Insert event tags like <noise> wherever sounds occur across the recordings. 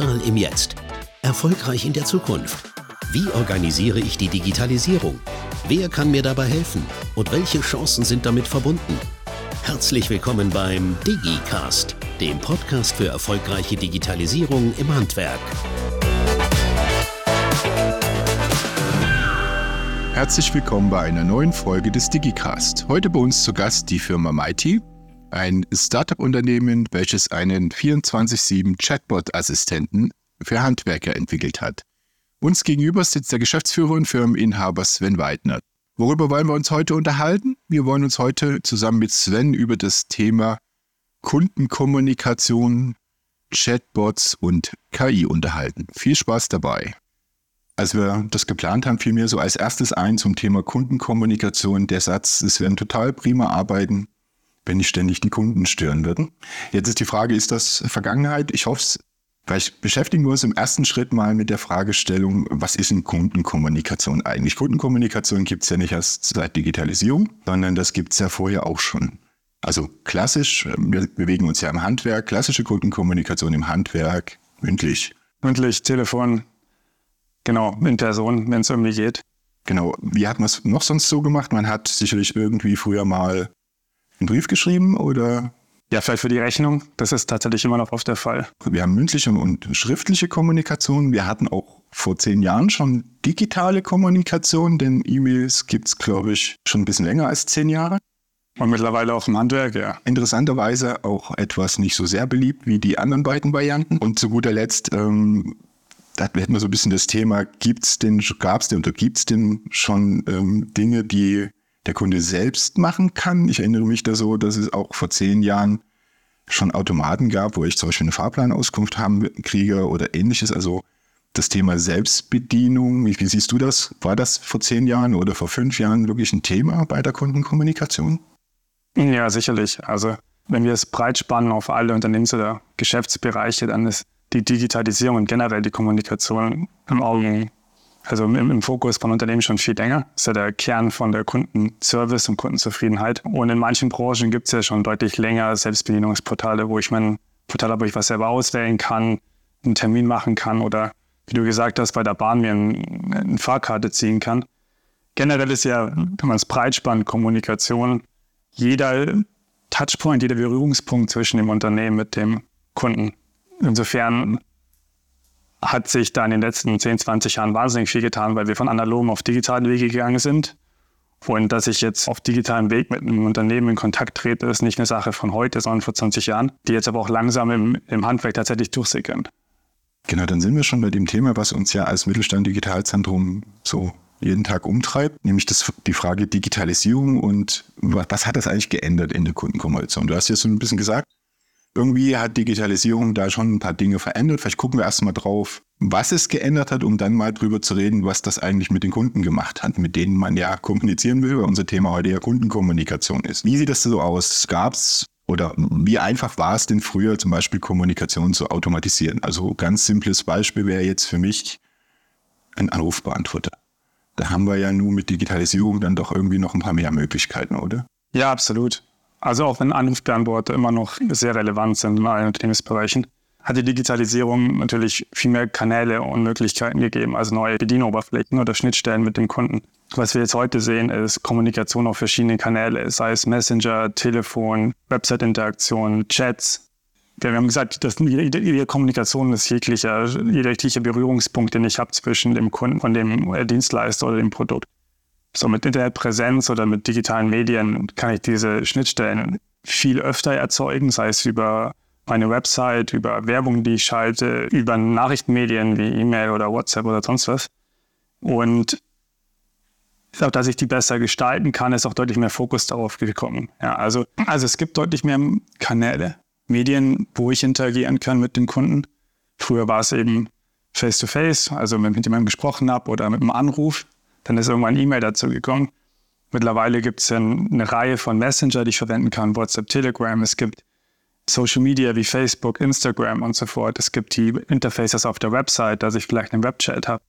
Digital im Jetzt. Erfolgreich in der Zukunft. Wie organisiere ich die Digitalisierung? Wer kann mir dabei helfen? Und welche Chancen sind damit verbunden? Herzlich willkommen beim DigiCast, dem Podcast für erfolgreiche Digitalisierung im Handwerk. Herzlich willkommen bei einer neuen Folge des DigiCast. Heute bei uns zu Gast die Firma Mighty, ein Startup-Unternehmen, welches einen 24-7 Chatbot-Assistenten für Handwerker entwickelt hat. Uns gegenüber sitzt der Geschäftsführer und Firmeninhaber Sven Weidner. Worüber wollen wir uns heute unterhalten? Wir wollen uns heute zusammen mit Sven über das Thema Kundenkommunikation, Chatbots und KI unterhalten. Viel Spaß dabei. Als wir das geplant haben, fiel mir so als erstes ein zum Thema Kundenkommunikation der Satz, es werden total prima arbeiten, wenn nicht ständig die Kunden stören würden. Jetzt ist die Frage, ist das Vergangenheit? Ich hoffe es. Vielleicht beschäftigen wir uns im ersten Schritt mal mit der Fragestellung, was ist denn Kundenkommunikation eigentlich? Kundenkommunikation gibt es ja nicht erst seit Digitalisierung, sondern das gibt es ja vorher auch schon. Also klassisch, wir bewegen uns ja im Handwerk, klassische Kundenkommunikation im Handwerk, mündlich. Mündlich, Telefon, genau, in Person, wenn es irgendwie geht. Genau, wie hat man es noch sonst so gemacht? Man hat sicherlich irgendwie früher mal einen Brief geschrieben oder? Ja, vielleicht für die Rechnung. Das ist tatsächlich immer noch oft der Fall. Wir haben mündliche und schriftliche Kommunikation. Wir hatten auch vor zehn Jahren schon digitale Kommunikation, denn E-Mails gibt es, glaube ich, schon ein bisschen länger als zehn Jahre. Und mittlerweile auch im Handwerk, ja. Interessanterweise auch etwas nicht so sehr beliebt wie die anderen beiden Varianten. Und zu guter Letzt, ähm, da hätten wir so ein bisschen das Thema, gibt's denn, gab's denn oder gibt's denn schon ähm, Dinge, die der Kunde selbst machen kann. Ich erinnere mich da so, dass es auch vor zehn Jahren schon Automaten gab, wo ich zum Beispiel eine Fahrplanauskunft haben kriege oder ähnliches. Also das Thema Selbstbedienung, wie, wie, siehst du das? War das vor zehn Jahren oder vor fünf Jahren wirklich ein Thema bei der Kundenkommunikation? Ja, sicherlich. Also wenn wir es breit spannen auf alle Unternehmens- oder Geschäftsbereiche, dann ist die Digitalisierung und generell die Kommunikation im Augen also im, im, Fokus von Unternehmen schon viel länger. Das ist ja der Kern von der Kundenservice und Kundenzufriedenheit. Und in manchen Branchen gibt es ja schon deutlich länger Selbstbedienungsportale, wo ich mein Portal habe, wo ich was selber auswählen kann, einen Termin machen kann oder wie du gesagt hast, bei der Bahn mir ein, eine Fahrkarte ziehen kann. Generell ist ja, wenn man es breit spannt, Kommunikation, jeder Touchpoint, jeder Berührungspunkt zwischen dem Unternehmen mit dem Kunden. Insofern hat sich da in den letzten 10, 20 Jahren wahnsinnig viel getan, weil wir von analogen auf digitalen Wege gegangen sind. Und dass ich jetzt auf digitalem Weg mit einem Unternehmen in Kontakt trete, ist nicht eine Sache von heute, sondern vor 20 Jahren, die jetzt aber auch langsam im, im Handwerk tatsächlich durchsickern. Genau, dann sind wir schon bei dem Thema, was uns ja als Mittelstand Digitalzentrum so jeden Tag umtreibt, nämlich das, die Frage Digitalisierung und was, was hat das eigentlich geändert in der Kundenkommunikation? Du hast ja so ein bisschen gesagt, irgendwie hat Digitalisierung da schon ein paar Dinge verändert. Vielleicht gucken wir erstmal drauf, was es geändert hat, um dann mal drüber zu reden, was das eigentlich mit den Kunden gemacht hat, mit denen man ja kommunizieren will, weil unser Thema heute ja Kundenkommunikation ist. Wie sieht das so aus? Gab es oder wie einfach war es denn früher zum Beispiel Kommunikation zu automatisieren? Also ganz simples Beispiel wäre jetzt für mich ein Anrufbeantworter. Da haben wir ja nun mit Digitalisierung dann doch irgendwie noch ein paar mehr Möglichkeiten, oder? Ja, absolut. Also auch wenn Anrufbeantworter immer noch sehr relevant sind in allen Unternehmensbereichen, hat die Digitalisierung natürlich viel mehr Kanäle und Möglichkeiten gegeben, also neue Bedienoberflächen oder Schnittstellen mit dem Kunden. Was wir jetzt heute sehen, ist Kommunikation auf verschiedenen Kanälen, sei es Messenger, Telefon, Website-Interaktion, Chats. Wir haben gesagt, dass jede, jede Kommunikation ist jeglicher, jeder Berührungspunkt, den ich habe zwischen dem Kunden und dem Dienstleister oder dem Produkt. So mit Internetpräsenz oder mit digitalen Medien kann ich diese Schnittstellen viel öfter erzeugen, sei es über meine Website, über Werbung, die ich schalte, über Nachrichtenmedien wie E-Mail oder WhatsApp oder sonst was. Und glaube, dass ich die besser gestalten kann, ist auch deutlich mehr Fokus darauf gekommen. Ja, also, also es gibt deutlich mehr Kanäle, Medien, wo ich interagieren kann mit den Kunden. Früher war es eben face-to-face, -face, also wenn ich mit jemandem gesprochen habe oder mit einem Anruf. Dann ist irgendwann E-Mail dazu gekommen. Mittlerweile gibt es ja eine Reihe von Messenger, die ich verwenden kann, WhatsApp, Telegram. Es gibt Social Media wie Facebook, Instagram und so fort. Es gibt die Interfaces auf der Website, dass ich vielleicht einen Webchat habe.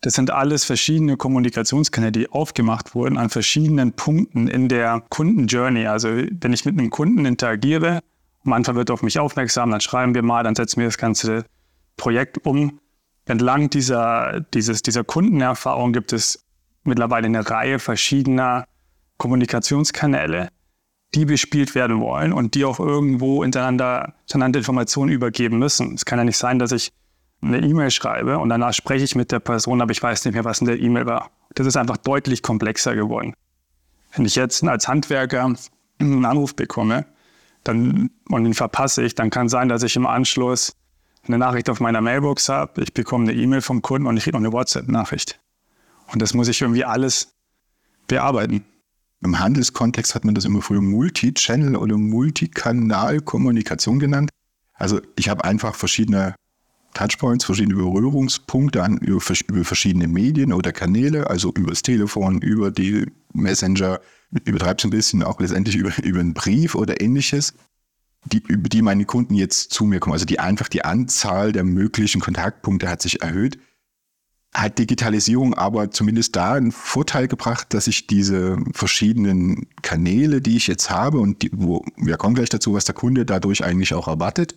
Das sind alles verschiedene Kommunikationskanäle, die aufgemacht wurden an verschiedenen Punkten in der Kundenjourney. Also wenn ich mit einem Kunden interagiere, am Anfang wird er auf mich aufmerksam, dann schreiben wir mal, dann setzen wir das Ganze Projekt um. Entlang dieser, dieses, dieser Kundenerfahrung gibt es mittlerweile eine Reihe verschiedener Kommunikationskanäle, die bespielt werden wollen und die auch irgendwo untereinander, untereinander Informationen übergeben müssen. Es kann ja nicht sein, dass ich eine E-Mail schreibe und danach spreche ich mit der Person, aber ich weiß nicht mehr, was in der E-Mail war. Das ist einfach deutlich komplexer geworden. Wenn ich jetzt als Handwerker einen Anruf bekomme dann, und den verpasse ich, dann kann sein, dass ich im Anschluss eine Nachricht auf meiner Mailbox habe, ich bekomme eine E-Mail vom Kunden und ich kriege noch eine WhatsApp-Nachricht. Und das muss ich irgendwie alles bearbeiten. Im Handelskontext hat man das immer früher Multi-Channel oder Multikanal-Kommunikation genannt. Also ich habe einfach verschiedene Touchpoints, verschiedene Berührungspunkte an, über, über, verschiedene Medien oder Kanäle, also über das Telefon, über die Messenger, übertreibt es ein bisschen, auch letztendlich über, über einen Brief oder ähnliches, die, über die meine Kunden jetzt zu mir kommen. Also die einfach die Anzahl der möglichen Kontaktpunkte hat sich erhöht. Hat Digitalisierung aber zumindest da einen Vorteil gebracht, dass ich diese verschiedenen Kanäle, die ich jetzt habe und die, wo, wir kommen gleich dazu, was der Kunde dadurch eigentlich auch erwartet,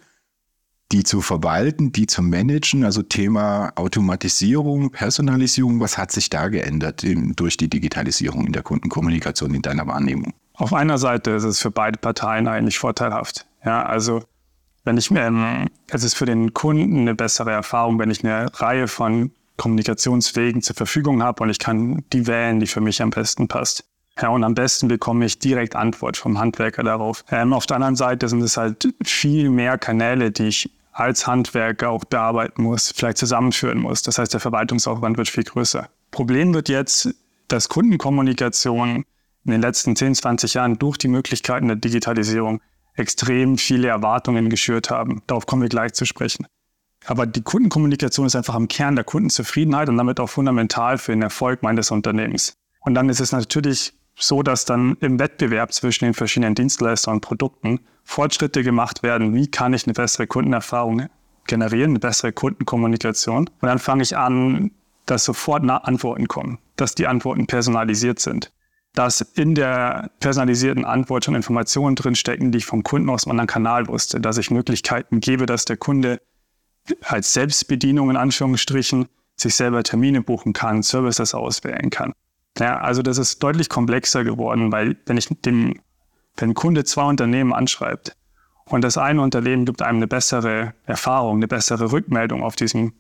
die zu verwalten, die zu managen, also Thema Automatisierung, Personalisierung, was hat sich da geändert in, durch die Digitalisierung in der Kundenkommunikation in deiner Wahrnehmung? Auf einer Seite ist es für beide Parteien eigentlich vorteilhaft. Ja, also wenn ich ähm, es ist für den Kunden eine bessere Erfahrung, wenn ich eine Reihe von Kommunikationswegen zur Verfügung habe und ich kann die wählen, die für mich am besten passt. Ja, und am besten bekomme ich direkt Antwort vom Handwerker darauf. Ähm, auf der anderen Seite sind es halt viel mehr Kanäle, die ich als Handwerker auch bearbeiten muss, vielleicht zusammenführen muss. Das heißt, der Verwaltungsaufwand wird viel größer. Problem wird jetzt, dass Kundenkommunikation in den letzten 10, 20 Jahren durch die Möglichkeiten der Digitalisierung extrem viele Erwartungen geschürt haben. Darauf kommen wir gleich zu sprechen. Aber die Kundenkommunikation ist einfach am Kern der Kundenzufriedenheit und damit auch fundamental für den Erfolg meines Unternehmens. Und dann ist es natürlich so, dass dann im Wettbewerb zwischen den verschiedenen Dienstleistern und Produkten Fortschritte gemacht werden. Wie kann ich eine bessere Kundenerfahrung generieren, eine bessere Kundenkommunikation? Und dann fange ich an, dass sofort Antworten kommen, dass die Antworten personalisiert sind, dass in der personalisierten Antwort schon Informationen drinstecken, die ich vom Kunden aus einem anderen Kanal wusste, dass ich Möglichkeiten gebe, dass der Kunde als Selbstbedienung in Anführungsstrichen sich selber Termine buchen kann, Services auswählen kann. Ja, also das ist deutlich komplexer geworden, weil wenn ich dem, wenn ein Kunde zwei Unternehmen anschreibt und das eine Unternehmen gibt einem eine bessere Erfahrung, eine bessere Rückmeldung auf diesen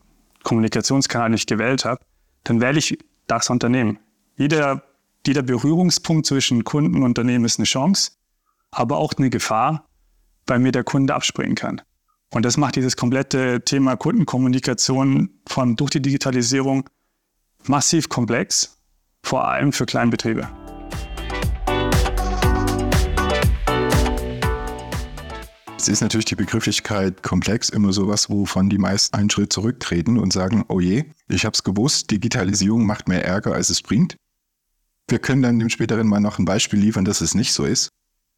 Kommunikationskanal, den ich gewählt habe, dann wähle ich das Unternehmen. Jeder, jeder Berührungspunkt zwischen Kunden und Unternehmen ist eine Chance, aber auch eine Gefahr, weil mir der Kunde abspringen kann. Und das macht dieses komplette Thema Kundenkommunikation von durch die Digitalisierung massiv komplex vor allem für Kleinbetriebe. Es ist natürlich die Begrifflichkeit komplex immer sowas, wovon die meisten einen Schritt zurücktreten und sagen, oh je, ich habe es gewusst, Digitalisierung macht mehr Ärger, als es bringt. Wir können dann dem späteren mal noch ein Beispiel liefern, dass es nicht so ist.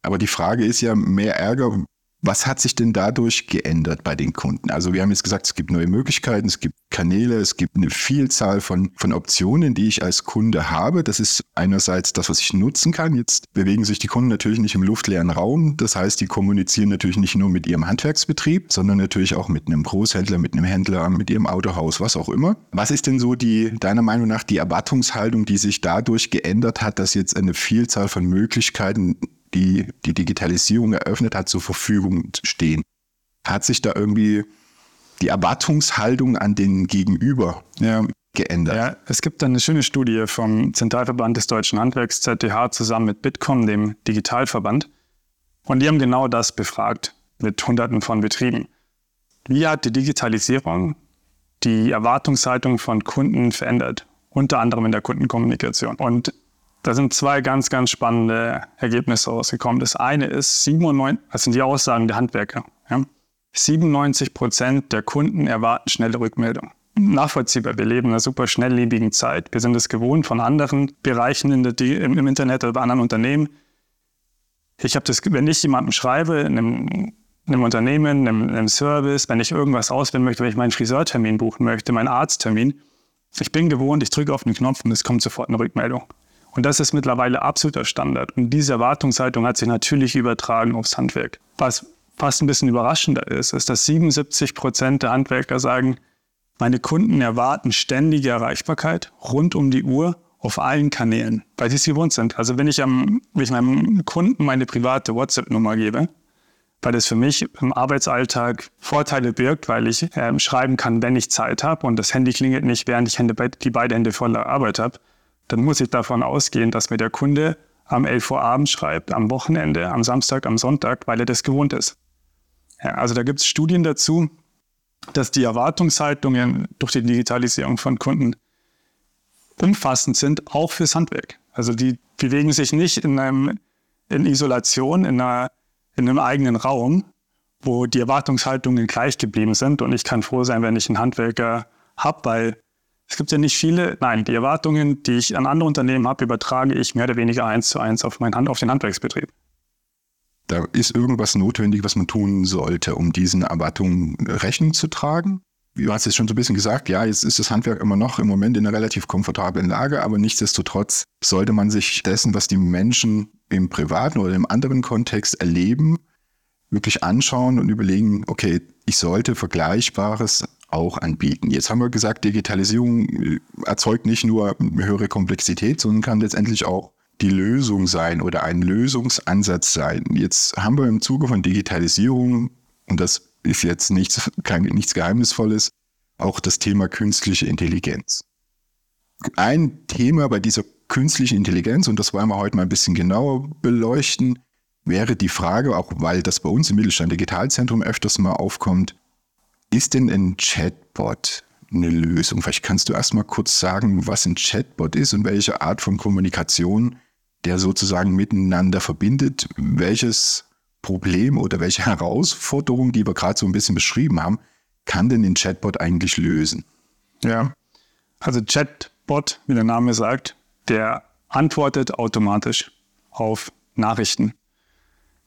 Aber die Frage ist ja, mehr Ärger was hat sich denn dadurch geändert bei den Kunden? Also wir haben jetzt gesagt, es gibt neue Möglichkeiten, es gibt Kanäle, es gibt eine Vielzahl von, von Optionen, die ich als Kunde habe. Das ist einerseits das, was ich nutzen kann. Jetzt bewegen sich die Kunden natürlich nicht im luftleeren Raum. Das heißt, die kommunizieren natürlich nicht nur mit ihrem Handwerksbetrieb, sondern natürlich auch mit einem Großhändler, mit einem Händler, mit ihrem Autohaus, was auch immer. Was ist denn so die, deiner Meinung nach, die Erwartungshaltung, die sich dadurch geändert hat, dass jetzt eine Vielzahl von Möglichkeiten die die Digitalisierung eröffnet hat, zur Verfügung stehen. Hat sich da irgendwie die Erwartungshaltung an den Gegenüber ja, geändert? Ja, es gibt eine schöne Studie vom Zentralverband des Deutschen Handwerks, ZDH, zusammen mit Bitkom, dem Digitalverband. Und die haben genau das befragt mit Hunderten von Betrieben. Wie hat die Digitalisierung die Erwartungshaltung von Kunden verändert? Unter anderem in der Kundenkommunikation. Und da sind zwei ganz, ganz spannende Ergebnisse rausgekommen. Das eine ist, 97, das sind die Aussagen der Handwerker. Ja. 97 Prozent der Kunden erwarten schnelle Rückmeldung. Nachvollziehbar, wir leben in einer super schnelllebigen Zeit. Wir sind es gewohnt von anderen Bereichen in der, im, Internet oder bei anderen Unternehmen. Ich habe das, wenn ich jemandem schreibe, in einem, in einem Unternehmen, in einem, in einem Service, wenn ich irgendwas auswählen möchte, wenn ich meinen Friseurtermin buchen möchte, meinen Arzttermin, ich bin gewohnt, ich drücke auf den Knopf und es kommt sofort eine Rückmeldung. Und das ist mittlerweile absoluter Standard. Und diese Erwartungshaltung hat sich natürlich übertragen aufs Handwerk. Was fast ein bisschen überraschender ist, ist, dass 77 Prozent der Handwerker sagen, meine Kunden erwarten ständige Erreichbarkeit rund um die Uhr auf allen Kanälen, weil sie es gewohnt sind. Also wenn ich, am, wenn ich meinem Kunden meine private WhatsApp-Nummer gebe, weil das für mich im Arbeitsalltag Vorteile birgt, weil ich äh, schreiben kann, wenn ich Zeit habe und das Handy klingelt nicht, während ich Hände, die beide Hände voller Arbeit habe, dann muss ich davon ausgehen, dass mir der Kunde am 11 Uhr abends schreibt, am Wochenende, am Samstag, am Sonntag, weil er das gewohnt ist. Ja, also da gibt es Studien dazu, dass die Erwartungshaltungen durch die Digitalisierung von Kunden umfassend sind, auch fürs Handwerk. Also die bewegen sich nicht in, einem, in Isolation, in, einer, in einem eigenen Raum, wo die Erwartungshaltungen gleich geblieben sind. Und ich kann froh sein, wenn ich einen Handwerker habe, weil es gibt ja nicht viele, nein, die Erwartungen, die ich an andere Unternehmen habe, übertrage ich mehr oder weniger eins zu eins auf, mein Hand, auf den Handwerksbetrieb. Da ist irgendwas notwendig, was man tun sollte, um diesen Erwartungen Rechnung zu tragen. Du hast es schon so ein bisschen gesagt, ja, jetzt ist das Handwerk immer noch im Moment in einer relativ komfortablen Lage, aber nichtsdestotrotz sollte man sich dessen, was die Menschen im privaten oder im anderen Kontext erleben, wirklich anschauen und überlegen, okay, ich sollte Vergleichbares auch anbieten. Jetzt haben wir gesagt, Digitalisierung äh, erzeugt nicht nur höhere Komplexität, sondern kann letztendlich auch die Lösung sein oder ein Lösungsansatz sein. Jetzt haben wir im Zuge von Digitalisierung, und das ist jetzt nichts, kein, nichts Geheimnisvolles, auch das Thema künstliche Intelligenz. Ein Thema bei dieser künstlichen Intelligenz, und das wollen wir heute mal ein bisschen genauer beleuchten, wäre die Frage, auch weil das bei uns im Mittelstand Digitalzentrum öfters mal aufkommt, ist denn ein Chatbot eine Lösung? Vielleicht kannst du erst mal kurz sagen, was ein Chatbot ist und welche Art von Kommunikation der sozusagen miteinander verbindet. Welches Problem oder welche Herausforderung, die wir gerade so ein bisschen beschrieben haben, kann denn ein Chatbot eigentlich lösen? Ja, also Chatbot, wie der Name sagt, der antwortet automatisch auf Nachrichten.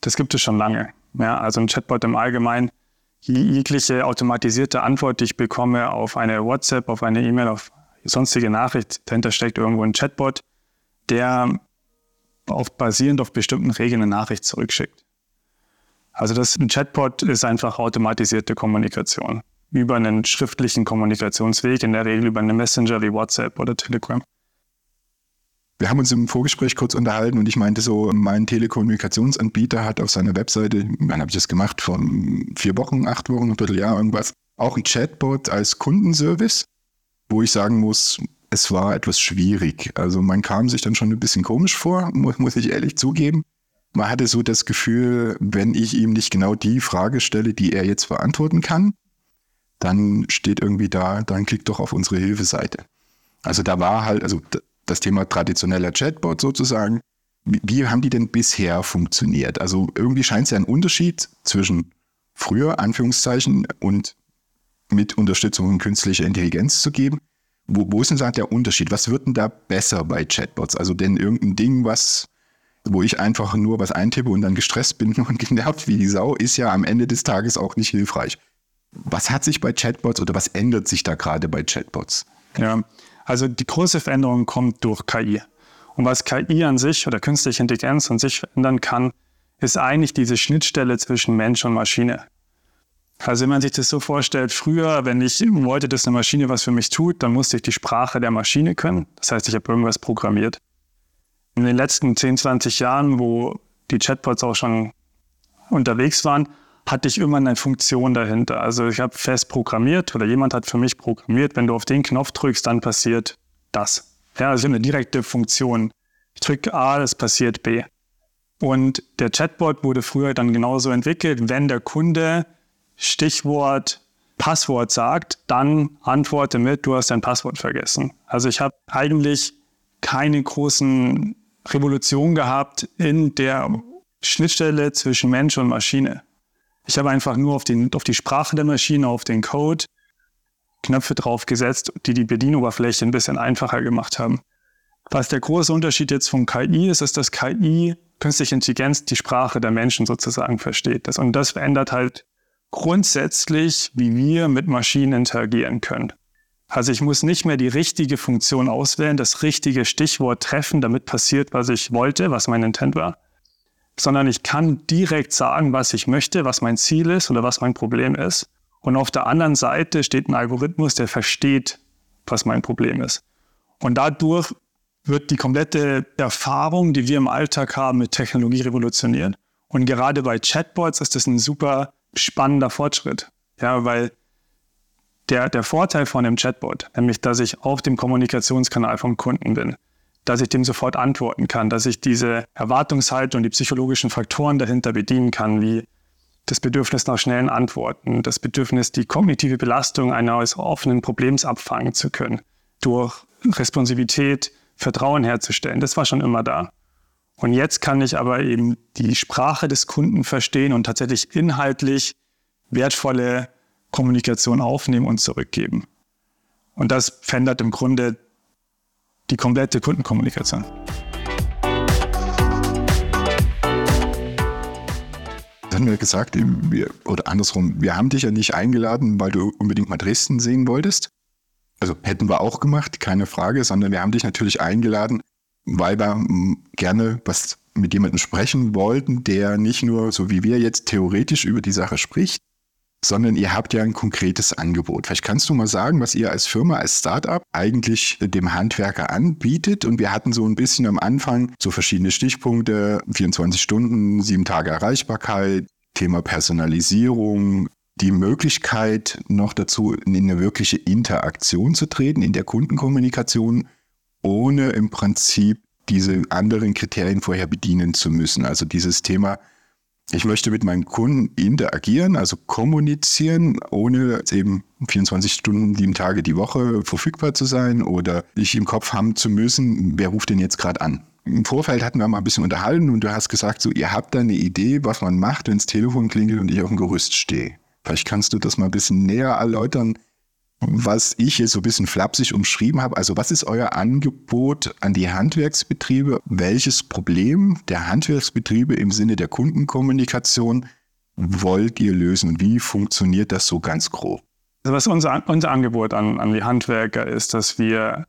Das gibt es schon lange. Ja, also ein Chatbot im Allgemeinen jegliche automatisierte Antwort, die ich bekomme auf eine WhatsApp, auf eine E-Mail, auf sonstige Nachricht, dahinter steckt irgendwo ein Chatbot, der auf, basierend auf bestimmten Regeln eine Nachricht zurückschickt. Also das ein Chatbot ist einfach automatisierte Kommunikation über einen schriftlichen Kommunikationsweg, in der Regel über einen Messenger wie WhatsApp oder Telegram. Wir haben uns im Vorgespräch kurz unterhalten und ich meinte so, mein Telekommunikationsanbieter hat auf seiner Webseite, wann habe ich das gemacht, vor vier Wochen, acht Wochen, ein Vierteljahr, irgendwas, auch ein Chatbot als Kundenservice, wo ich sagen muss, es war etwas schwierig. Also man kam sich dann schon ein bisschen komisch vor, <laughs> muss ich ehrlich zugeben. Man hatte so das Gefühl, wenn ich ihm nicht genau die Frage stelle, die er jetzt beantworten kann, dann steht irgendwie da, dann klickt doch auf unsere Hilfeseite. Also da war halt, also das Thema traditioneller Chatbot sozusagen. Wie, haben die denn bisher funktioniert? Also irgendwie scheint es ja einen Unterschied zwischen früher, Anführungszeichen, und mit Unterstützung künstlicher Intelligenz zu geben. Wo, wo ist denn da der Unterschied? Was wird denn da besser bei Chatbots? Also denn irgendein Ding, was, wo ich einfach nur was eintippe und dann gestresst bin <laughs> und genervt wie die Sau, ist ja am Ende des Tages auch nicht hilfreich. Was hat sich bei Chatbots oder was ändert sich da gerade bei Chatbots? Ja, also die große Veränderung kommt durch KI. Und was KI an sich oder künstliche Intelligenz an sich verändern kann, ist eigentlich diese Schnittstelle zwischen Mensch und Maschine. Also wenn man sich das so vorstellt, früher, wenn ich wollte, dass eine Maschine was für mich tut, dann musste ich die Sprache der Maschine können. Das heißt, ich habe irgendwas programmiert. In den letzten 10, 20 Jahren, wo die Chatbots auch schon unterwegs waren, hatte ich immer eine Funktion dahinter. Also ich habe fest programmiert oder jemand hat für mich programmiert, wenn du auf den Knopf drückst, dann passiert das. Ja, also eine direkte Funktion. Ich drücke A, es passiert B. Und der Chatbot wurde früher dann genauso entwickelt, wenn der Kunde Stichwort Passwort sagt, dann antworte mit, du hast dein Passwort vergessen. Also ich habe eigentlich keine großen Revolution gehabt in der Schnittstelle zwischen Mensch und Maschine. Ich habe einfach nur auf, den, auf die Sprache der Maschine, auf den Code Knöpfe draufgesetzt, die die Bedienoberfläche ein bisschen einfacher gemacht haben. Was der große Unterschied jetzt von KI ist, ist, dass KI, künstliche Intelligenz, die Sprache der Menschen sozusagen versteht. Das, und das verändert halt grundsätzlich, wie wir mit Maschinen interagieren können. Also ich muss nicht mehr die richtige Funktion auswählen, das richtige Stichwort treffen, damit passiert, was ich wollte, was mein Intent war, sondern ich kann direkt sagen, was ich möchte, was mein Ziel ist oder was mein Problem ist. Und auf der anderen Seite steht ein Algorithmus, der versteht, was mein Problem ist. Und dadurch wird die komplette Erfahrung, die wir im Alltag haben, mit Technologie revolutioniert. Und gerade bei Chatbots ist das ein super spannender Fortschritt. Ja, weil der, der Vorteil von dem Chatbot, nämlich, dass ich auf dem Kommunikationskanal vom Kunden bin, dass ich dem sofort antworten kann, dass ich diese Erwartungshaltung, die psychologischen Faktoren dahinter bedienen kann, wie das Bedürfnis nach schnellen Antworten, das Bedürfnis, die kognitive Belastung eines offenen Problems abfangen zu können, durch Responsivität, Vertrauen herzustellen. Das war schon immer da. Und jetzt kann ich aber eben die Sprache des Kunden verstehen und tatsächlich inhaltlich wertvolle Kommunikation aufnehmen und zurückgeben. Und das verändert im Grunde die komplette Kundenkommunikation. haben wir gesagt, wir, oder andersrum, wir haben dich ja nicht eingeladen, weil du unbedingt mal Dresden sehen wolltest. Also hätten wir auch gemacht, keine Frage, sondern wir haben dich natürlich eingeladen, weil wir hm, gerne was mit jemandem sprechen wollten, der nicht nur, so wie wir jetzt, theoretisch über die Sache spricht, sondern ihr habt ja ein konkretes Angebot. Vielleicht kannst du mal sagen, was ihr als Firma, als Startup eigentlich dem Handwerker anbietet. Und wir hatten so ein bisschen am Anfang so verschiedene Stichpunkte, 24 Stunden, sieben Tage Erreichbarkeit, Thema Personalisierung, die Möglichkeit noch dazu, in eine wirkliche Interaktion zu treten, in der Kundenkommunikation, ohne im Prinzip diese anderen Kriterien vorher bedienen zu müssen. Also dieses Thema ich möchte mit meinen Kunden interagieren, also kommunizieren, ohne eben 24 Stunden, sieben Tage die Woche verfügbar zu sein oder ich im Kopf haben zu müssen, wer ruft denn jetzt gerade an. Im Vorfeld hatten wir mal ein bisschen unterhalten und du hast gesagt, so ihr habt da eine Idee, was man macht, wenn das Telefon klingelt und ich auf dem Gerüst stehe. Vielleicht kannst du das mal ein bisschen näher erläutern, was ich hier so ein bisschen flapsig umschrieben habe. Also was ist euer Angebot an die Handwerksbetriebe? Welches Problem der Handwerksbetriebe im Sinne der Kundenkommunikation wollt ihr lösen? Wie funktioniert das so ganz grob? Also was unser, unser Angebot an, an die Handwerker ist, dass wir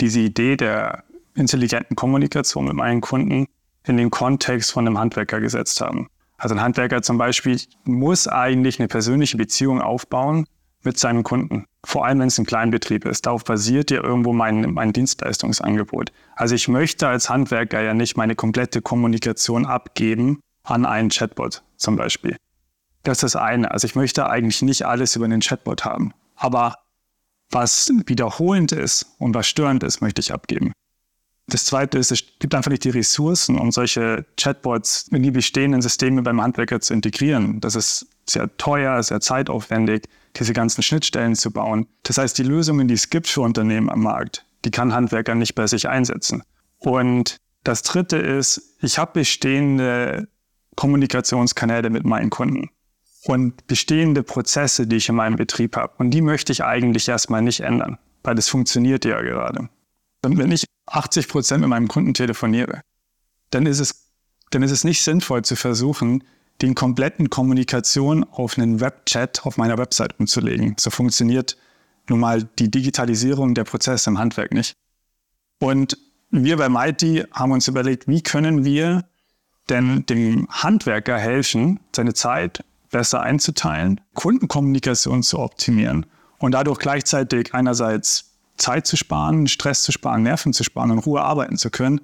diese Idee der intelligenten Kommunikation mit meinen Kunden in den Kontext von einem Handwerker gesetzt haben. Also ein Handwerker zum Beispiel muss eigentlich eine persönliche Beziehung aufbauen mit seinem Kunden. Vor allem, wenn es ein Kleinbetrieb ist. Darauf basiert ja irgendwo mein, mein Dienstleistungsangebot. Also ich möchte als Handwerker ja nicht meine komplette Kommunikation abgeben an einen Chatbot zum Beispiel. Das ist das eine. Also ich möchte eigentlich nicht alles über einen Chatbot haben. Aber was wiederholend ist und was störend ist, möchte ich abgeben. Das zweite ist, es gibt einfach nicht die Ressourcen, um solche Chatbots in die bestehenden Systeme beim Handwerker zu integrieren. Das ist sehr teuer, sehr zeitaufwendig, diese ganzen Schnittstellen zu bauen. Das heißt, die Lösungen, die es gibt für Unternehmen am Markt, die kann Handwerker nicht bei sich einsetzen. Und das dritte ist, ich habe bestehende Kommunikationskanäle mit meinen Kunden und bestehende Prozesse, die ich in meinem Betrieb habe. Und die möchte ich eigentlich erstmal nicht ändern, weil das funktioniert ja gerade. Und wenn ich 80 Prozent mit meinem Kunden telefoniere, dann ist es, dann ist es nicht sinnvoll zu versuchen, den kompletten Kommunikation auf einen Webchat auf meiner Website umzulegen. So funktioniert nun mal die Digitalisierung der Prozesse im Handwerk nicht. Und wir bei Mighty haben uns überlegt, wie können wir denn dem Handwerker helfen, seine Zeit besser einzuteilen, Kundenkommunikation zu optimieren und dadurch gleichzeitig einerseits Zeit zu sparen, Stress zu sparen, Nerven zu sparen und Ruhe arbeiten zu können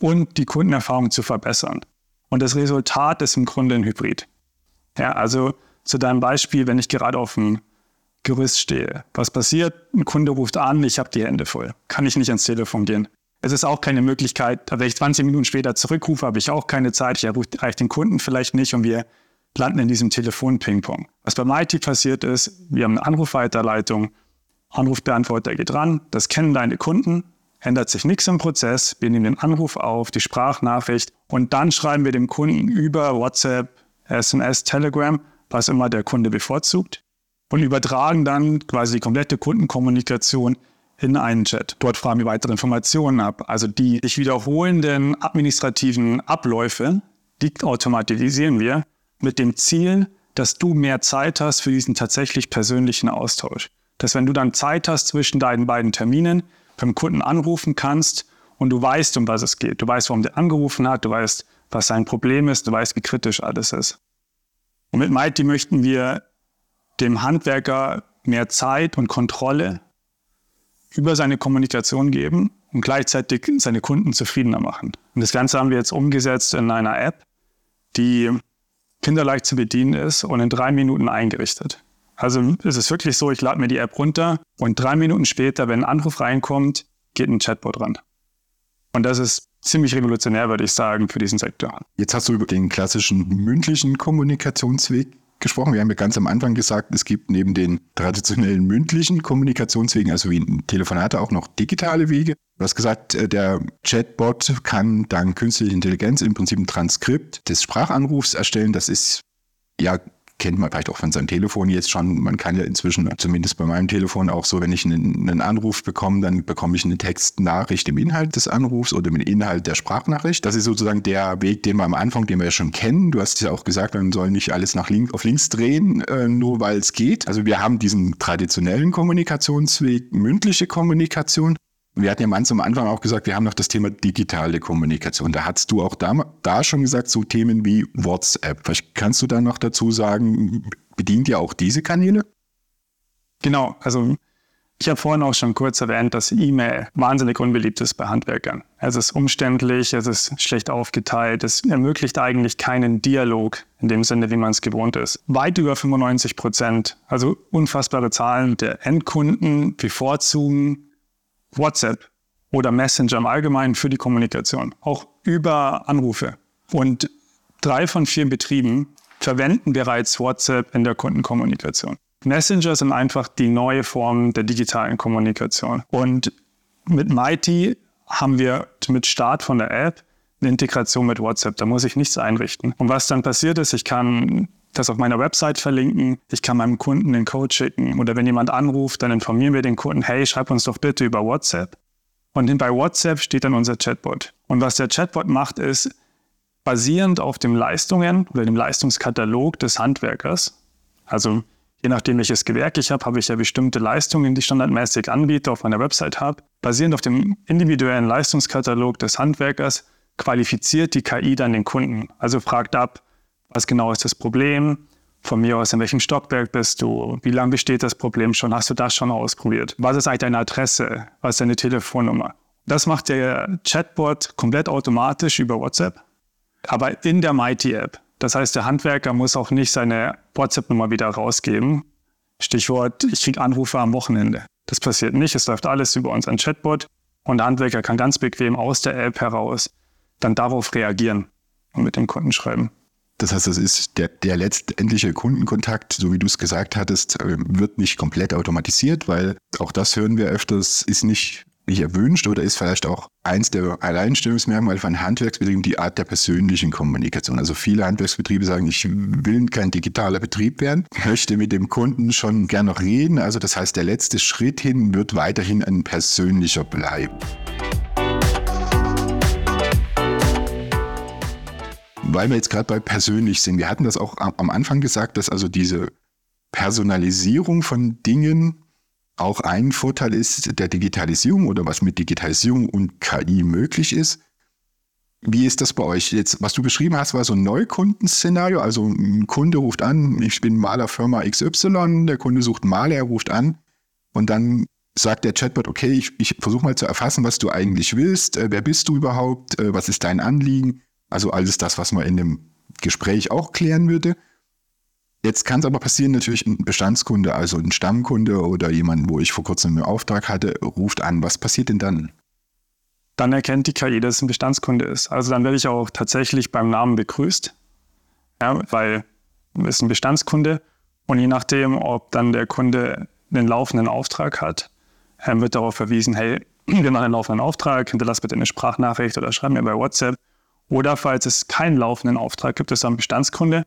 und die Kundenerfahrung zu verbessern. Und das Resultat ist im Grunde ein Hybrid. Ja, also zu deinem Beispiel, wenn ich gerade auf dem Gerüst stehe, was passiert? Ein Kunde ruft an, ich habe die Hände voll, kann ich nicht ans Telefon gehen. Es ist auch keine Möglichkeit, wenn ich 20 Minuten später zurückrufe, habe ich auch keine Zeit, ich erreiche den Kunden vielleicht nicht und wir landen in diesem Telefon-Ping-Pong. Was bei MIT passiert ist, wir haben eine Anrufweiterleitung, Anrufbeantworter geht ran, das kennen deine Kunden, ändert sich nichts im Prozess, wir nehmen den Anruf auf, die Sprachnachricht und dann schreiben wir dem Kunden über WhatsApp, SMS, Telegram, was immer der Kunde bevorzugt und übertragen dann quasi die komplette Kundenkommunikation in einen Chat. Dort fragen wir weitere Informationen ab. Also die sich wiederholenden administrativen Abläufe, die automatisieren wir mit dem Ziel, dass du mehr Zeit hast für diesen tatsächlich persönlichen Austausch dass wenn du dann Zeit hast zwischen deinen beiden Terminen, beim Kunden anrufen kannst und du weißt, um was es geht. Du weißt, warum der angerufen hat, du weißt, was sein Problem ist, du weißt, wie kritisch alles ist. Und mit Mighty möchten wir dem Handwerker mehr Zeit und Kontrolle über seine Kommunikation geben und gleichzeitig seine Kunden zufriedener machen. Und das Ganze haben wir jetzt umgesetzt in einer App, die kinderleicht zu bedienen ist und in drei Minuten eingerichtet. Also es ist wirklich so, ich lade mir die App runter und drei Minuten später, wenn ein Anruf reinkommt, geht ein Chatbot ran. Und das ist ziemlich revolutionär, würde ich sagen, für diesen Sektor. Jetzt hast du über den klassischen mündlichen Kommunikationsweg gesprochen. Wir haben ja ganz am Anfang gesagt, es gibt neben den traditionellen mündlichen Kommunikationswegen, also wie Telefonate, auch noch digitale Wege. Du hast gesagt, äh, der Chatbot kann dank künstlicher Intelligenz im Prinzip ein Transkript des Sprachanrufs erstellen. Das ist ja kennt man vielleicht auch von seinem Telefon jetzt schon. Man kann ja inzwischen, zumindest bei meinem Telefon auch so, wenn ich einen, einen Anruf bekomme, dann bekomme ich eine Textnachricht im Inhalt des Anrufs oder im Inhalt der Sprachnachricht. Das ist sozusagen der Weg, den wir am Anfang, den wir ja schon kennen. Du hast ja auch gesagt, man soll nicht alles nach links, auf links drehen, äh, nur weil es geht. Also wir haben diesen traditionellen Kommunikationsweg, mündliche Kommunikation. Wir hatten ja am Anfang auch gesagt, wir haben noch das Thema digitale Kommunikation. Da hast du auch da, da schon gesagt, so Themen wie WhatsApp. Vielleicht kannst du da noch dazu sagen, bedient ihr auch diese Kanäle? Genau, also ich habe vorhin auch schon kurz erwähnt, dass E-Mail wahnsinnig unbeliebt ist bei Handwerkern. Es ist umständlich, es ist schlecht aufgeteilt, es ermöglicht eigentlich keinen Dialog in dem Sinne, wie man es gewohnt ist. Weit über 95 Prozent, also unfassbare Zahlen der Endkunden bevorzugen WhatsApp oder Messenger im Allgemeinen für die Kommunikation, auch über Anrufe. Und drei von vier Betrieben verwenden bereits WhatsApp in der Kundenkommunikation. Messenger sind einfach die neue Form der digitalen Kommunikation. Und mit Mighty haben wir mit Start von der App eine Integration mit WhatsApp. Da muss ich nichts einrichten. Und was dann passiert ist, ich kann das auf meiner Website verlinken. Ich kann meinem Kunden den Code schicken. Oder wenn jemand anruft, dann informieren wir den Kunden, hey, schreib uns doch bitte über WhatsApp. Und bei WhatsApp steht dann unser Chatbot. Und was der Chatbot macht, ist, basierend auf den Leistungen oder dem Leistungskatalog des Handwerkers, also je nachdem, welches Gewerk ich habe, habe ich ja bestimmte Leistungen, die ich standardmäßig anbiete, auf meiner Website habe. Basierend auf dem individuellen Leistungskatalog des Handwerkers qualifiziert die KI dann den Kunden. Also fragt ab, was genau ist das Problem? Von mir aus, in welchem Stockwerk bist du? Wie lange besteht das Problem schon? Hast du das schon ausprobiert? Was ist eigentlich deine Adresse? Was ist deine Telefonnummer? Das macht der Chatbot komplett automatisch über WhatsApp, aber in der Mighty-App. Das heißt, der Handwerker muss auch nicht seine WhatsApp-Nummer wieder rausgeben. Stichwort, ich kriege Anrufe am Wochenende. Das passiert nicht. Es läuft alles über unseren Chatbot und der Handwerker kann ganz bequem aus der App heraus dann darauf reagieren und mit dem Kunden schreiben. Das heißt, das ist der, der letztendliche Kundenkontakt, so wie du es gesagt hattest, äh, wird nicht komplett automatisiert, weil auch das hören wir öfters, ist nicht, nicht erwünscht oder ist vielleicht auch eins der Alleinstellungsmerkmale von Handwerksbetrieben die Art der persönlichen Kommunikation. Also viele Handwerksbetriebe sagen, ich will kein digitaler Betrieb werden, möchte mit dem Kunden schon gern noch reden. Also das heißt, der letzte Schritt hin wird weiterhin ein persönlicher bleiben. Weil wir jetzt gerade bei persönlich sind. Wir hatten das auch am Anfang gesagt, dass also diese Personalisierung von Dingen auch ein Vorteil ist der Digitalisierung oder was mit Digitalisierung und KI möglich ist. Wie ist das bei euch jetzt? Was du beschrieben hast, war so ein Neukundenszenario. Also ein Kunde ruft an, ich bin Malerfirma XY, der Kunde sucht Maler, er ruft an und dann sagt der Chatbot, okay, ich, ich versuche mal zu erfassen, was du eigentlich willst, äh, wer bist du überhaupt, äh, was ist dein Anliegen also alles das, was man in dem Gespräch auch klären würde. Jetzt kann es aber passieren, natürlich ein Bestandskunde, also ein Stammkunde oder jemand, wo ich vor kurzem einen Auftrag hatte, ruft an. Was passiert denn dann? Dann erkennt die KI, dass es ein Bestandskunde ist. Also dann werde ich auch tatsächlich beim Namen begrüßt, ja, weil es ein Bestandskunde. Und je nachdem, ob dann der Kunde einen laufenden Auftrag hat, ähm, wird darauf verwiesen, hey, <clears throat> wir machen einen laufenden Auftrag, hinterlass bitte eine Sprachnachricht oder schreib mir bei WhatsApp. Oder falls es keinen laufenden Auftrag gibt, das ist ein Bestandskunde,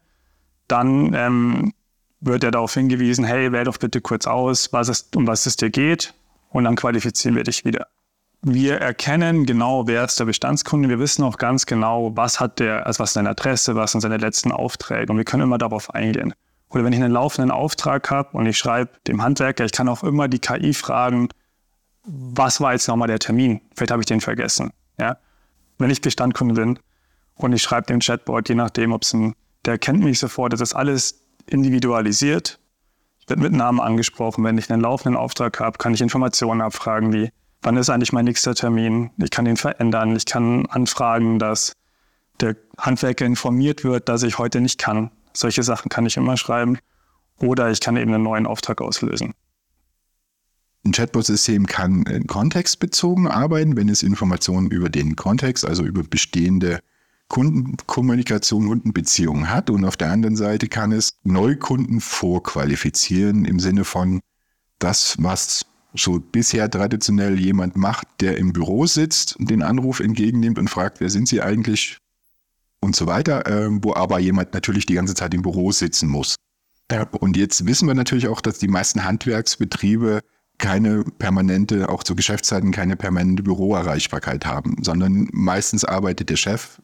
dann ähm, wird er darauf hingewiesen, hey, wähl doch bitte kurz aus, was es, um was es dir geht und dann qualifizieren wir dich wieder. Wir erkennen genau, wer ist der Bestandskunde. Wir wissen auch ganz genau, was hat der, also was ist seine Adresse, was sind seine letzten Aufträge und wir können immer darauf eingehen. Oder wenn ich einen laufenden Auftrag habe und ich schreibe dem Handwerker, ich kann auch immer die KI fragen, was war jetzt nochmal der Termin? Vielleicht habe ich den vergessen. Ja? Wenn ich Bestandkunde bin, und ich schreibe dem Chatbot, je nachdem, ob es ein, der kennt mich sofort, das ist alles individualisiert. Ich werde mit Namen angesprochen. Wenn ich einen laufenden Auftrag habe, kann ich Informationen abfragen, wie wann ist eigentlich mein nächster Termin? Ich kann ihn verändern. Ich kann anfragen, dass der Handwerker informiert wird, dass ich heute nicht kann. Solche Sachen kann ich immer schreiben. Oder ich kann eben einen neuen Auftrag auslösen. Ein Chatbot-System kann kontextbezogen arbeiten, wenn es Informationen über den Kontext, also über bestehende Kundenkommunikation, Kundenbeziehungen hat. Und auf der anderen Seite kann es Neukunden vorqualifizieren im Sinne von das, was so bisher traditionell jemand macht, der im Büro sitzt, den Anruf entgegennimmt und fragt, wer sind Sie eigentlich und so weiter, äh, wo aber jemand natürlich die ganze Zeit im Büro sitzen muss. Und jetzt wissen wir natürlich auch, dass die meisten Handwerksbetriebe keine permanente, auch zu Geschäftszeiten keine permanente Büroerreichbarkeit haben, sondern meistens arbeitet der Chef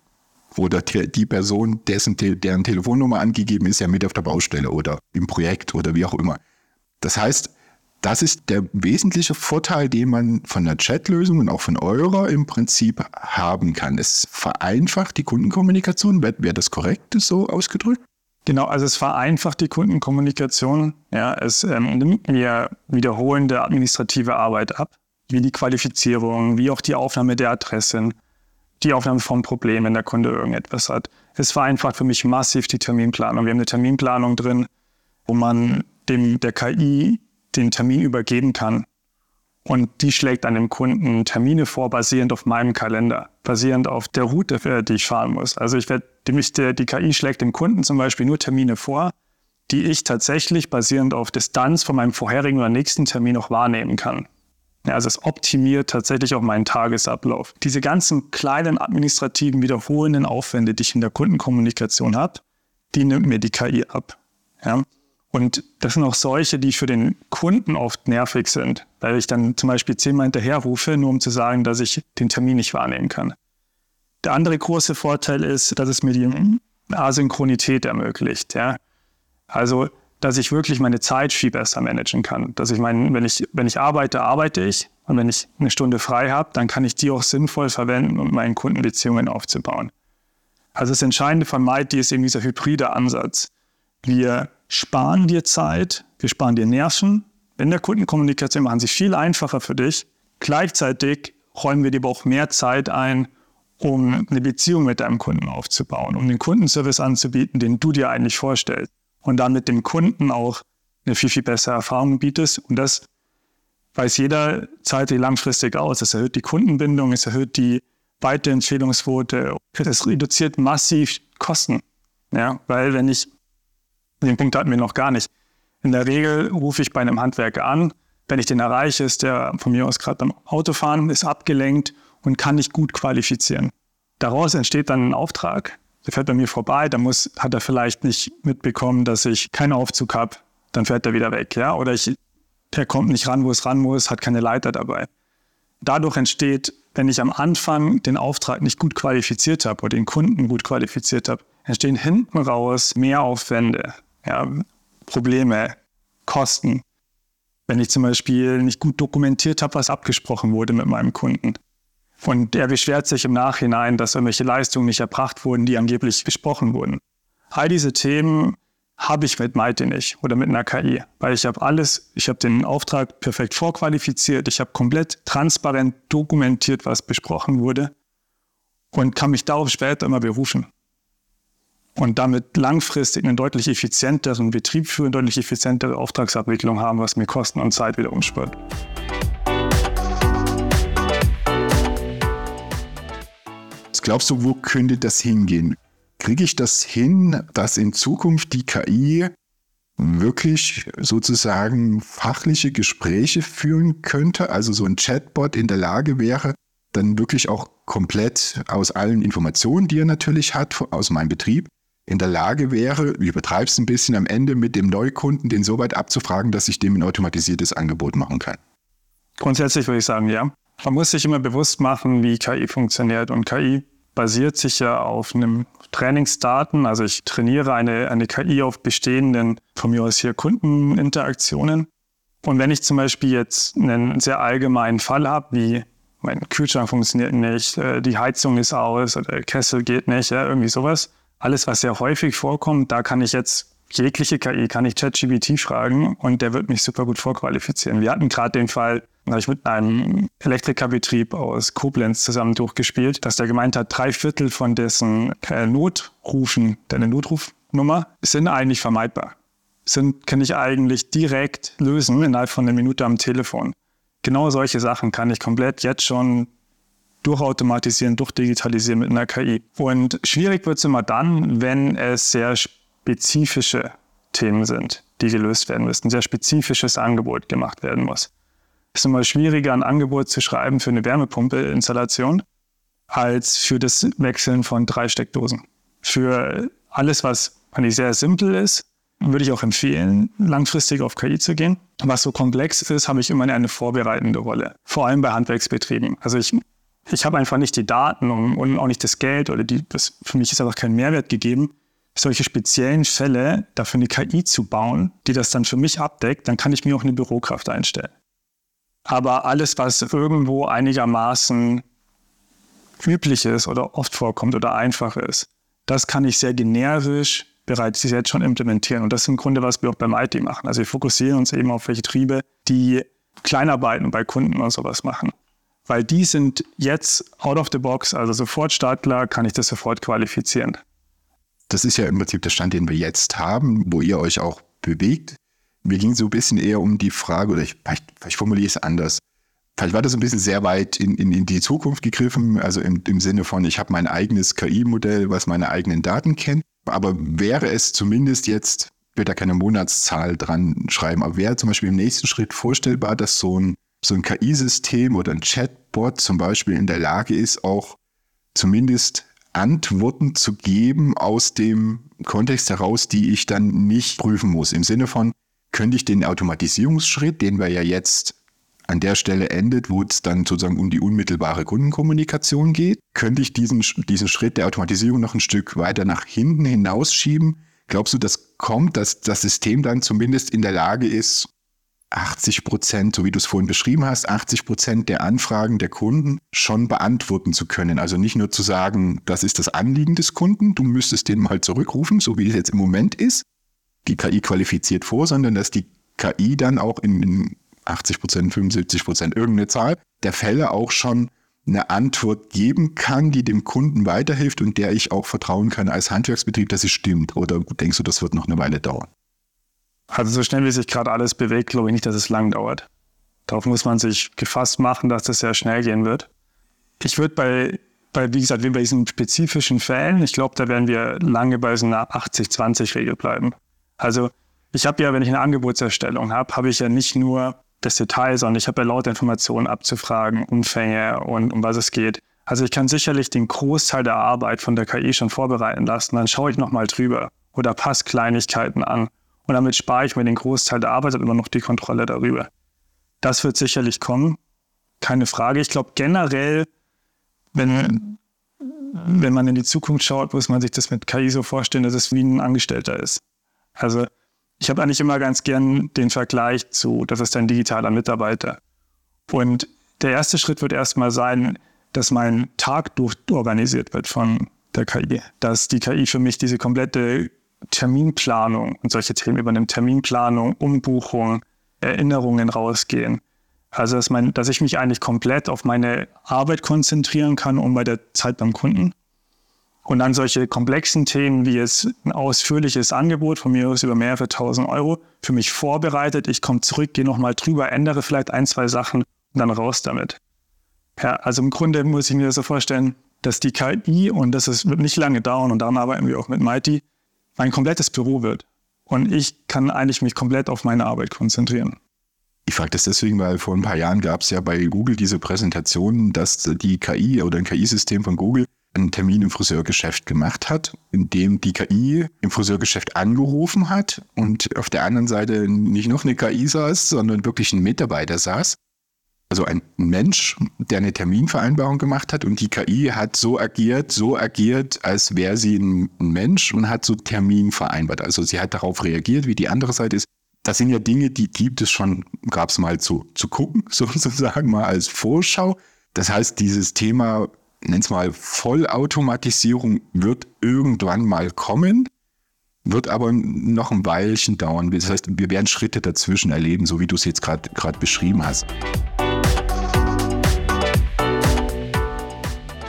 oder die Person, dessen, deren Telefonnummer angegeben ist, ja mit auf der Baustelle oder im Projekt oder wie auch immer. Das heißt, das ist der wesentliche Vorteil, den man von der Chatlösung und auch von eurer im Prinzip haben kann. Es vereinfacht die Kundenkommunikation. Wäre das korrekt so ausgedrückt? Genau, also es vereinfacht die Kundenkommunikation. Ja, es ähm, nimmt mir wiederholende administrative Arbeit ab, wie die Qualifizierung, wie auch die Aufnahme der Adressen, die Aufnahme von Problemen, wenn der Kunde irgendetwas hat. Es vereinfacht für mich massiv die Terminplanung. Wir haben eine Terminplanung drin, wo man dem der KI den Termin übergeben kann. Und die schlägt dann dem Kunden Termine vor, basierend auf meinem Kalender, basierend auf der Route, die ich fahren muss. Also ich werde, die KI schlägt dem Kunden zum Beispiel nur Termine vor, die ich tatsächlich basierend auf Distanz von meinem vorherigen oder nächsten Termin auch wahrnehmen kann. Also es optimiert tatsächlich auch meinen Tagesablauf. Diese ganzen kleinen administrativen wiederholenden Aufwände, die ich in der Kundenkommunikation habe, die nimmt mir die KI ab. Ja? Und das sind auch solche, die für den Kunden oft nervig sind, weil ich dann zum Beispiel zehnmal hinterher rufe, nur um zu sagen, dass ich den Termin nicht wahrnehmen kann. Der andere große Vorteil ist, dass es mir die Asynchronität ermöglicht. Ja? Also, dass ich wirklich meine Zeit viel besser managen kann. Dass ich meine, wenn ich, wenn ich arbeite, arbeite ich. Und wenn ich eine Stunde frei habe, dann kann ich die auch sinnvoll verwenden, um meinen Kundenbeziehungen aufzubauen. Also das Entscheidende von Mighty ist eben dieser hybride Ansatz. Wir sparen dir Zeit, wir sparen dir Nerven. In der Kundenkommunikation machen sie viel einfacher für dich. Gleichzeitig räumen wir dir aber auch mehr Zeit ein, um eine Beziehung mit deinem Kunden aufzubauen, um den Kundenservice anzubieten, den du dir eigentlich vorstellst. Und dann mit dem Kunden auch eine viel, viel bessere Erfahrung bietest. Und das weiß jeder zeitlich langfristig aus. Es erhöht die Kundenbindung, es erhöht die Weiterempfehlungsquote, es reduziert massiv Kosten. Ja, weil wenn ich den Punkt hatten wir noch gar nicht. In der Regel rufe ich bei einem Handwerker an. Wenn ich den erreiche, ist der von mir aus gerade beim Autofahren, ist abgelenkt und kann nicht gut qualifizieren. Daraus entsteht dann ein Auftrag. Der fährt bei mir vorbei, da muss, hat er vielleicht nicht mitbekommen, dass ich keinen Aufzug habe. Dann fährt er wieder weg, ja. Oder ich, der kommt nicht ran, wo es ran muss, hat keine Leiter dabei. Dadurch entsteht, wenn ich am Anfang den Auftrag nicht gut qualifiziert habe oder den Kunden gut qualifiziert habe, entstehen hinten raus mehr Aufwände ja, Probleme, Kosten. Wenn ich zum Beispiel nicht gut dokumentiert habe, was abgesprochen wurde mit meinem Kunden. Und er beschwert sich im Nachhinein, dass irgendwelche Leistungen nicht erbracht wurden, die angeblich besprochen wurden. All diese Themen habe ich mit Maite nicht oder mit einer KI, weil ich habe alles, ich habe den Auftrag perfekt vorqualifiziert, ich habe komplett transparent dokumentiert, was besprochen wurde und kann mich darauf später immer berufen und damit langfristig einen deutlich effizienteren Betrieb führen, deutlich effizientere Auftragsabwicklung haben, was mir Kosten und Zeit wiederum spart. Glaubst du, wo könnte das hingehen? Kriege ich das hin, dass in Zukunft die KI wirklich sozusagen fachliche Gespräche führen könnte, also so ein Chatbot in der Lage wäre, dann wirklich auch komplett aus allen Informationen, die er natürlich hat, aus meinem Betrieb, in der Lage wäre, ich übertreibe es ein bisschen am Ende mit dem Neukunden, den so weit abzufragen, dass ich dem ein automatisiertes Angebot machen kann? Grundsätzlich würde ich sagen, ja. Man muss sich immer bewusst machen, wie KI funktioniert. Und KI basiert sich ja auf einem Trainingsdaten. Also ich trainiere eine, eine KI auf bestehenden, von mir aus hier Kundeninteraktionen. Und wenn ich zum Beispiel jetzt einen sehr allgemeinen Fall habe, wie mein Kühlschrank funktioniert nicht, äh, die Heizung ist aus oder der Kessel geht nicht, ja, irgendwie sowas. Alles, was sehr häufig vorkommt, da kann ich jetzt jegliche KI, kann ich ChatGPT fragen und der wird mich super gut vorqualifizieren. Wir hatten gerade den Fall, da habe ich mit einem Elektrikerbetrieb aus Koblenz zusammen durchgespielt, dass der gemeint hat, drei Viertel von dessen äh, Notrufen, deine Notrufnummer, sind eigentlich vermeidbar. Sind, kann ich eigentlich direkt lösen innerhalb von einer Minute am Telefon. Genau solche Sachen kann ich komplett jetzt schon durchautomatisieren, durchdigitalisieren mit einer KI. Und schwierig wird es immer dann, wenn es sehr spezifische Themen sind, die gelöst werden müssen, sehr spezifisches Angebot gemacht werden muss. Es ist immer schwieriger, ein Angebot zu schreiben für eine Wärmepumpeinstallation als für das Wechseln von drei Steckdosen. Für alles, was eigentlich sehr simpel ist, würde ich auch empfehlen, langfristig auf KI zu gehen. Was so komplex ist, habe ich immer eine vorbereitende Rolle. Vor allem bei Handwerksbetrieben. Also ich, ich habe einfach nicht die Daten und, und auch nicht das Geld oder die, das, für mich ist einfach kein Mehrwert gegeben, solche speziellen Fälle dafür eine KI zu bauen, die das dann für mich abdeckt, dann kann ich mir auch eine Bürokraft einstellen. Aber alles, was irgendwo einigermaßen üblich ist oder oft vorkommt oder einfach ist, das kann ich sehr generisch bereits jetzt schon implementieren. Und das ist im Grunde, was wir auch beim IT machen. Also wir fokussieren uns eben auf welche Triebe, die Kleinarbeiten bei Kunden und sowas machen. Weil die sind jetzt out of the box, also sofort startklar, kann ich das sofort qualifizieren. Das ist ja im Prinzip der Stand, den wir jetzt haben, wo ihr euch auch bewegt. Mir ging so ein bisschen eher um die Frage, oder ich, vielleicht, vielleicht formuliere ich es anders. Vielleicht war das ein bisschen sehr weit in, in, in die Zukunft gegriffen, also im, im Sinne von, ich habe mein eigenes KI-Modell, was meine eigenen Daten kennt. Aber wäre es zumindest jetzt, ich will da keine Monatszahl dran schreiben, aber wäre zum Beispiel im nächsten Schritt vorstellbar, dass so ein, so ein KI-System oder ein Chatbot zum Beispiel in der Lage ist, auch zumindest Antworten zu geben aus dem Kontext heraus, die ich dann nicht prüfen muss. Im Sinne von, könnte ich den Automatisierungsschritt, den wir ja jetzt an der Stelle endet, wo es dann sozusagen um die unmittelbare Kundenkommunikation geht, könnte ich diesen, diesen Schritt der Automatisierung noch ein Stück weiter nach hinten hinausschieben? Glaubst du, das kommt, dass das System dann zumindest in der Lage ist, 80 Prozent, so wie du es vorhin beschrieben hast, 80 Prozent der Anfragen der Kunden schon beantworten zu können. Also nicht nur zu sagen, das ist das Anliegen des Kunden, du müsstest den mal zurückrufen, so wie es jetzt im Moment ist. Die KI qualifiziert vor, sondern dass die KI dann auch in, in 80 Prozent, 75 Prozent, irgendeine Zahl der Fälle auch schon eine Antwort geben kann, die dem Kunden weiterhilft und der ich auch vertrauen kann als Handwerksbetrieb, dass sie stimmt? Oder denkst du, das wird noch eine Weile dauern? Also so schnell wie sich gerade alles bewegt, glaube ich nicht, dass es lang dauert. Darauf muss man sich gefasst machen, dass das sehr schnell gehen wird. Ich würde bei, bei, wie gesagt, bei diesen spezifischen Fällen, ich glaube, da werden wir lange bei so einer 80-20-Regel bleiben. Also ich habe ja, wenn ich eine Angebotserstellung habe, habe ich ja nicht nur das Detail, sondern ich habe ja lauter Informationen abzufragen, Umfänge und um was es geht. Also ich kann sicherlich den Großteil der Arbeit von der KI schon vorbereiten lassen. Dann schaue ich nochmal drüber oder passe Kleinigkeiten an. Und damit spare ich mir den Großteil der Arbeit und immer noch die Kontrolle darüber. Das wird sicherlich kommen. Keine Frage. Ich glaube generell, wenn, wenn man in die Zukunft schaut, muss man sich das mit KI so vorstellen, dass es wie ein Angestellter ist. Also ich habe eigentlich immer ganz gern den Vergleich zu, das ist ein digitaler Mitarbeiter. Und der erste Schritt wird erstmal sein, dass mein Tag durchorganisiert wird von der KI. Dass die KI für mich diese komplette Terminplanung und solche Themen übernimmt. Terminplanung, Umbuchung, Erinnerungen rausgehen. Also, dass, mein, dass ich mich eigentlich komplett auf meine Arbeit konzentrieren kann und bei der Zeit beim Kunden. Und dann solche komplexen Themen wie jetzt ein ausführliches Angebot von mir aus über mehrere tausend Euro für mich vorbereitet. Ich komme zurück, gehe nochmal drüber, ändere vielleicht ein, zwei Sachen und dann raus damit. Ja, also im Grunde muss ich mir das so vorstellen, dass die KI, und das ist, wird nicht lange dauern, und daran arbeiten wir auch mit Mighty, mein komplettes Büro wird. Und ich kann eigentlich mich komplett auf meine Arbeit konzentrieren. Ich frage das deswegen, weil vor ein paar Jahren gab es ja bei Google diese Präsentation, dass die KI oder ein KI-System von Google einen Termin im Friseurgeschäft gemacht hat, in dem die KI im Friseurgeschäft angerufen hat und auf der anderen Seite nicht noch eine KI saß, sondern wirklich ein Mitarbeiter saß. Also ein Mensch, der eine Terminvereinbarung gemacht hat und die KI hat so agiert, so agiert, als wäre sie ein Mensch und hat so Termin vereinbart. Also sie hat darauf reagiert, wie die andere Seite ist. Das sind ja Dinge, die gibt es schon, gab es mal zu, zu gucken, <laughs> sozusagen mal als Vorschau Das heißt, dieses Thema, nenn's mal Vollautomatisierung, wird irgendwann mal kommen, wird aber noch ein Weilchen dauern. Das heißt, wir werden Schritte dazwischen erleben, so wie du es jetzt gerade beschrieben hast.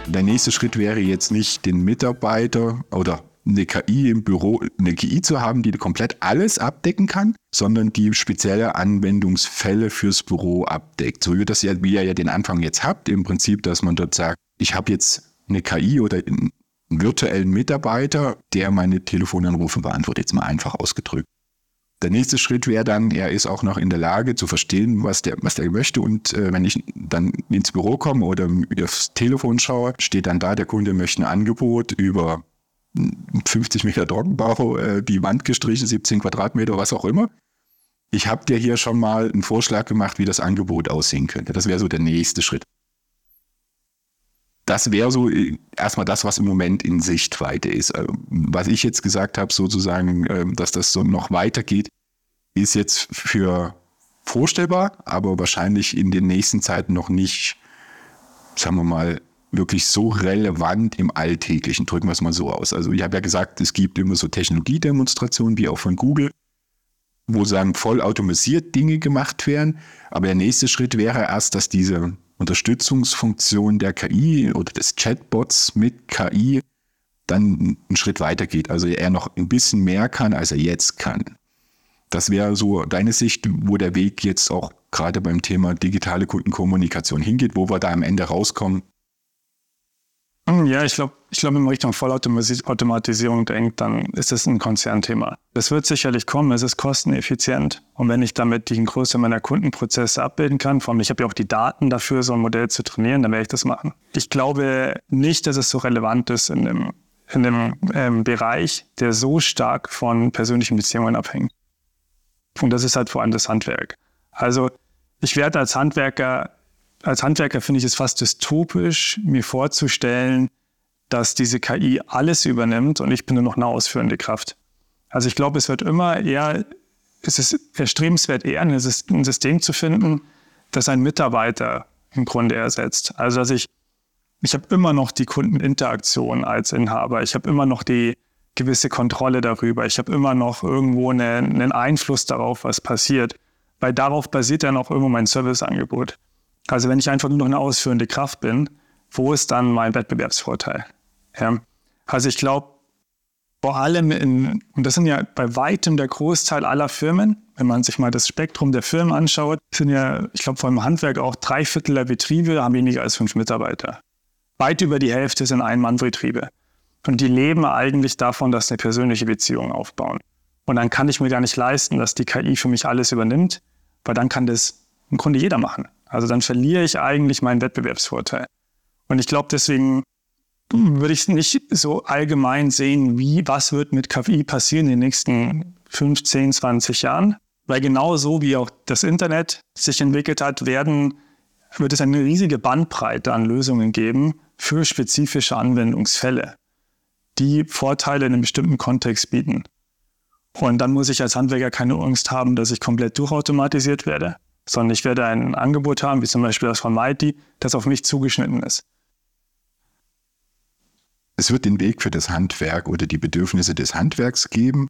Der nächste Schritt wäre jetzt nicht den Mitarbeiter oder eine KI im Büro, eine KI zu haben, die komplett alles abdecken kann, sondern die spezielle Anwendungsfälle fürs Büro abdeckt. So wie das ja, wie ihr ja den Anfang jetzt habt, im Prinzip, dass man dort sagt, ich habe jetzt eine KI oder einen virtuellen Mitarbeiter, der meine Telefonanrufe beantwortet, jetzt mal einfach ausgedrückt. Der nächste Schritt wäre dann, er ist auch noch in der Lage zu verstehen, was der, was der möchte. Und äh, wenn ich dann ins Büro komme oder aufs Telefon schaue, steht dann da, der Kunde möchte ein Angebot über 50 Meter Trockenbau, äh, die Wand gestrichen, 17 Quadratmeter, was auch immer. Ich habe dir hier schon mal einen Vorschlag gemacht, wie das Angebot aussehen könnte. Das wäre so der nächste Schritt. Das wäre so äh, erstmal das, was im Moment in Sichtweite ist. Äh, was ich jetzt gesagt habe, sozusagen, äh, dass das so noch weitergeht, ist jetzt für vorstellbar, aber wahrscheinlich in den nächsten Zeiten noch nicht, sagen wir mal, wirklich so relevant im Alltäglichen. Drücken wir es mal so aus. Also ich habe ja gesagt, es gibt immer so Technologiedemonstrationen, wie auch von Google, wo sagen, voll automatisiert Dinge gemacht werden. Aber der nächste Schritt wäre erst, dass diese Unterstützungsfunktion der KI oder des Chatbots mit KI dann einen Schritt weiter geht. Also er noch ein bisschen mehr kann, als er jetzt kann. Das wäre so deine Sicht, wo der Weg jetzt auch gerade beim Thema digitale Kundenkommunikation hingeht, wo wir da am Ende rauskommen, ja, ich glaube, ich glaube, wenn man Richtung Vollautomatisierung denkt, dann ist es ein Konzernthema. Das wird sicherlich kommen, es ist kosteneffizient. Und wenn ich damit die Größe meiner Kundenprozesse abbilden kann, vor allem ich habe ja auch die Daten dafür, so ein Modell zu trainieren, dann werde ich das machen. Ich glaube nicht, dass es so relevant ist in dem, in dem ähm, Bereich, der so stark von persönlichen Beziehungen abhängt. Und das ist halt vor allem das Handwerk. Also ich werde als Handwerker als Handwerker finde ich es fast dystopisch, mir vorzustellen, dass diese KI alles übernimmt und ich bin nur noch eine ausführende Kraft. Also ich glaube, es wird immer eher, es ist erstrebenswert, eher ein System zu finden, das einen Mitarbeiter im Grunde ersetzt. Also dass ich, ich habe immer noch die Kundeninteraktion als Inhaber, ich habe immer noch die gewisse Kontrolle darüber, ich habe immer noch irgendwo eine, einen Einfluss darauf, was passiert, weil darauf basiert dann auch irgendwo mein Serviceangebot. Also wenn ich einfach nur noch eine ausführende Kraft bin, wo ist dann mein Wettbewerbsvorteil? Ja. Also ich glaube, vor allem in, und das sind ja bei weitem der Großteil aller Firmen, wenn man sich mal das Spektrum der Firmen anschaut, sind ja, ich glaube, vor allem Handwerk auch drei Viertel der Betriebe haben weniger als fünf Mitarbeiter. Weit über die Hälfte sind Ein-Mann-Betriebe. Und die leben eigentlich davon, dass sie eine persönliche Beziehung aufbauen. Und dann kann ich mir gar nicht leisten, dass die KI für mich alles übernimmt, weil dann kann das im Grunde jeder machen. Also dann verliere ich eigentlich meinen Wettbewerbsvorteil. Und ich glaube, deswegen würde ich es nicht so allgemein sehen, wie, was wird mit KI passieren in den nächsten 15, 20 Jahren. Weil genau so wie auch das Internet sich entwickelt hat, werden, wird es eine riesige Bandbreite an Lösungen geben für spezifische Anwendungsfälle, die Vorteile in einem bestimmten Kontext bieten. Und dann muss ich als Handwerker keine Angst haben, dass ich komplett durchautomatisiert werde, sondern ich werde ein Angebot haben, wie zum Beispiel das von Mighty, das auf mich zugeschnitten ist. Es wird den Weg für das Handwerk oder die Bedürfnisse des Handwerks geben.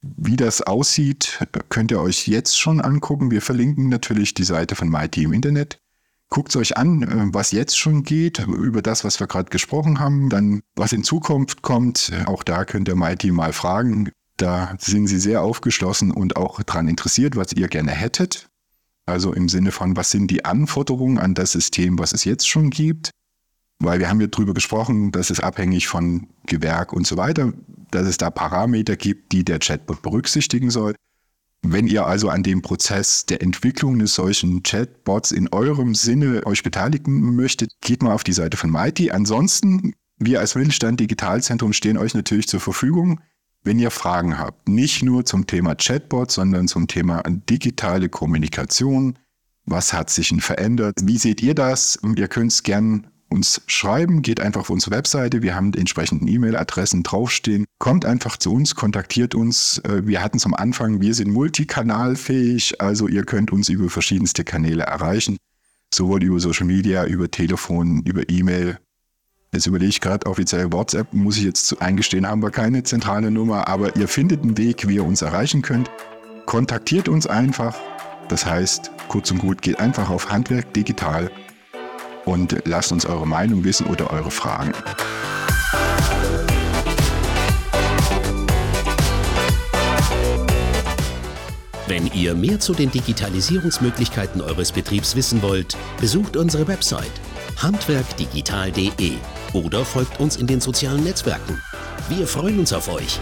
Wie das aussieht, könnt ihr euch jetzt schon angucken. Wir verlinken natürlich die Seite von Mighty im Internet. Guckt euch an, was jetzt schon geht, über das, was wir gerade gesprochen haben. Dann, was in Zukunft kommt, auch da könnt ihr Mighty mal fragen. Da sind sie sehr aufgeschlossen und auch daran interessiert, was ihr gerne hättet. Also im Sinne von, was sind die Anforderungen an das System, was es jetzt schon gibt? Weil wir haben ja drüber gesprochen, dass es abhängig von Gewerk und so weiter, dass es da Parameter gibt, die der Chatbot berücksichtigen soll. Wenn ihr also an dem Prozess der Entwicklung eines solchen Chatbots in eurem Sinne euch beteiligen möchtet, geht mal auf die Seite von Mighty. Ansonsten, wir als Mittelstand Digitalzentrum stehen euch natürlich zur Verfügung. Wenn ihr Fragen habt, nicht nur zum Thema Chatbot, sondern zum Thema digitale Kommunikation, was hat sich denn verändert? Wie seht ihr das? Ihr könnt es gern uns schreiben, geht einfach auf unsere Webseite, wir haben die entsprechenden E-Mail-Adressen draufstehen. Kommt einfach zu uns, kontaktiert uns. Äh, wir hatten am Anfang, wir sind multikanalfähig, also ihr könnt uns über verschiedenste Kanäle erreichen. sowohl über Social Media, über Telefon, über E-Mail. Jetzt überlege ich gerade, offiziell WhatsApp, muss ich jetzt eingestehen, haben wir keine zentrale Nummer, aber ihr findet einen Weg, wie ihr uns erreichen könnt. Kontaktiert uns einfach. Das heißt, kurz und gut, geht einfach auf Handwerk Digital und lasst uns eure Meinung wissen oder eure Fragen. Wenn ihr mehr zu den Digitalisierungsmöglichkeiten eures Betriebs wissen wollt, besucht unsere Website handwerkdigital.de oder folgt uns in den sozialen Netzwerken. Wir freuen uns auf euch.